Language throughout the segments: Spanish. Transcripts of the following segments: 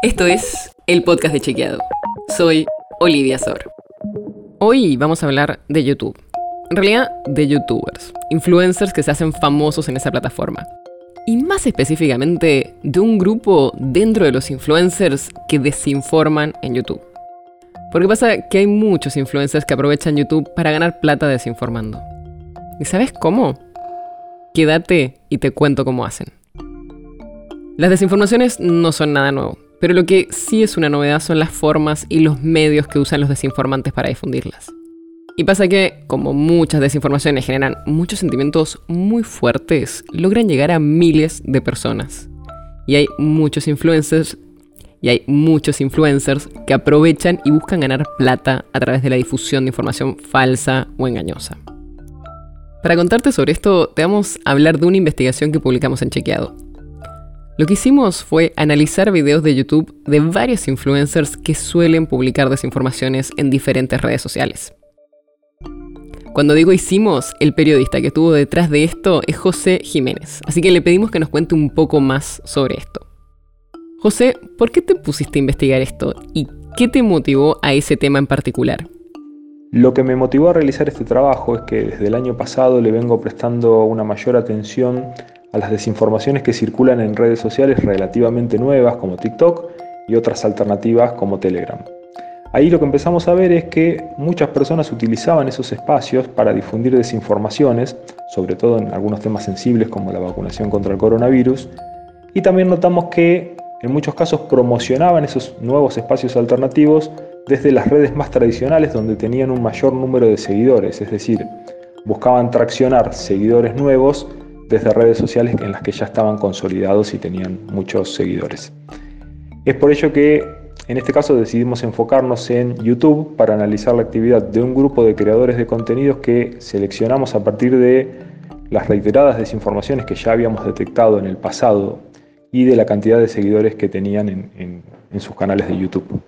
Esto es el podcast de Chequeado. Soy Olivia Sor. Hoy vamos a hablar de YouTube. En realidad, de youtubers, influencers que se hacen famosos en esa plataforma. Y más específicamente, de un grupo dentro de los influencers que desinforman en YouTube. Porque pasa que hay muchos influencers que aprovechan YouTube para ganar plata desinformando. ¿Y sabes cómo? Quédate y te cuento cómo hacen. Las desinformaciones no son nada nuevo, pero lo que sí es una novedad son las formas y los medios que usan los desinformantes para difundirlas. Y pasa que, como muchas desinformaciones generan muchos sentimientos muy fuertes, logran llegar a miles de personas. Y hay muchos influencers y hay muchos influencers que aprovechan y buscan ganar plata a través de la difusión de información falsa o engañosa. Para contarte sobre esto, te vamos a hablar de una investigación que publicamos en Chequeado, lo que hicimos fue analizar videos de YouTube de varios influencers que suelen publicar desinformaciones en diferentes redes sociales. Cuando digo hicimos, el periodista que estuvo detrás de esto es José Jiménez, así que le pedimos que nos cuente un poco más sobre esto. José, ¿por qué te pusiste a investigar esto y qué te motivó a ese tema en particular? Lo que me motivó a realizar este trabajo es que desde el año pasado le vengo prestando una mayor atención a las desinformaciones que circulan en redes sociales relativamente nuevas como TikTok y otras alternativas como Telegram. Ahí lo que empezamos a ver es que muchas personas utilizaban esos espacios para difundir desinformaciones, sobre todo en algunos temas sensibles como la vacunación contra el coronavirus, y también notamos que en muchos casos promocionaban esos nuevos espacios alternativos desde las redes más tradicionales donde tenían un mayor número de seguidores, es decir, buscaban traccionar seguidores nuevos desde redes sociales en las que ya estaban consolidados y tenían muchos seguidores. Es por ello que en este caso decidimos enfocarnos en YouTube para analizar la actividad de un grupo de creadores de contenidos que seleccionamos a partir de las reiteradas desinformaciones que ya habíamos detectado en el pasado y de la cantidad de seguidores que tenían en, en sus canales de YouTube.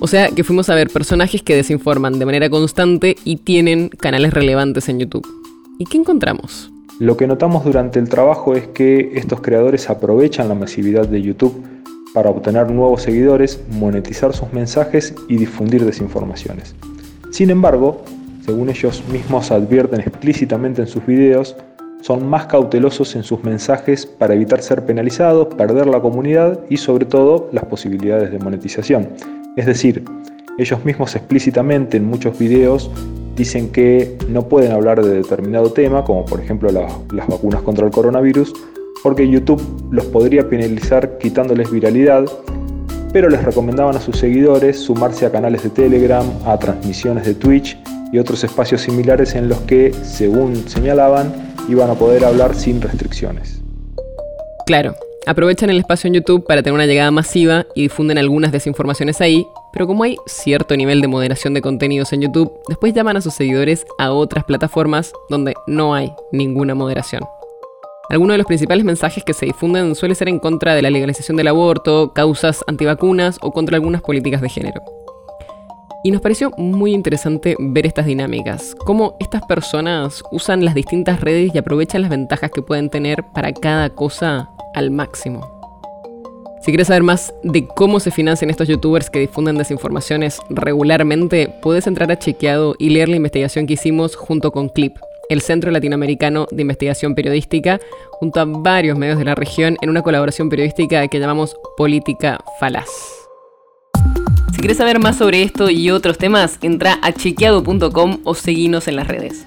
O sea que fuimos a ver personajes que desinforman de manera constante y tienen canales relevantes en YouTube. ¿Y qué encontramos? Lo que notamos durante el trabajo es que estos creadores aprovechan la masividad de YouTube para obtener nuevos seguidores, monetizar sus mensajes y difundir desinformaciones. Sin embargo, según ellos mismos advierten explícitamente en sus videos, son más cautelosos en sus mensajes para evitar ser penalizados, perder la comunidad y sobre todo las posibilidades de monetización. Es decir, ellos mismos explícitamente en muchos videos dicen que no pueden hablar de determinado tema, como por ejemplo las vacunas contra el coronavirus, porque YouTube los podría penalizar quitándoles viralidad, pero les recomendaban a sus seguidores sumarse a canales de Telegram, a transmisiones de Twitch y otros espacios similares en los que, según señalaban, iban a poder hablar sin restricciones. Claro, aprovechan el espacio en YouTube para tener una llegada masiva y difunden algunas desinformaciones ahí, pero como hay cierto nivel de moderación de contenidos en YouTube, después llaman a sus seguidores a otras plataformas donde no hay ninguna moderación. Algunos de los principales mensajes que se difunden suele ser en contra de la legalización del aborto, causas antivacunas o contra algunas políticas de género. Y nos pareció muy interesante ver estas dinámicas, cómo estas personas usan las distintas redes y aprovechan las ventajas que pueden tener para cada cosa al máximo. Si quieres saber más de cómo se financian estos youtubers que difunden desinformaciones regularmente, puedes entrar a Chequeado y leer la investigación que hicimos junto con Clip, el Centro Latinoamericano de Investigación Periodística, junto a varios medios de la región en una colaboración periodística que llamamos Política Falaz. Si quieres saber más sobre esto y otros temas, entra a chequeado.com o seguinos en las redes.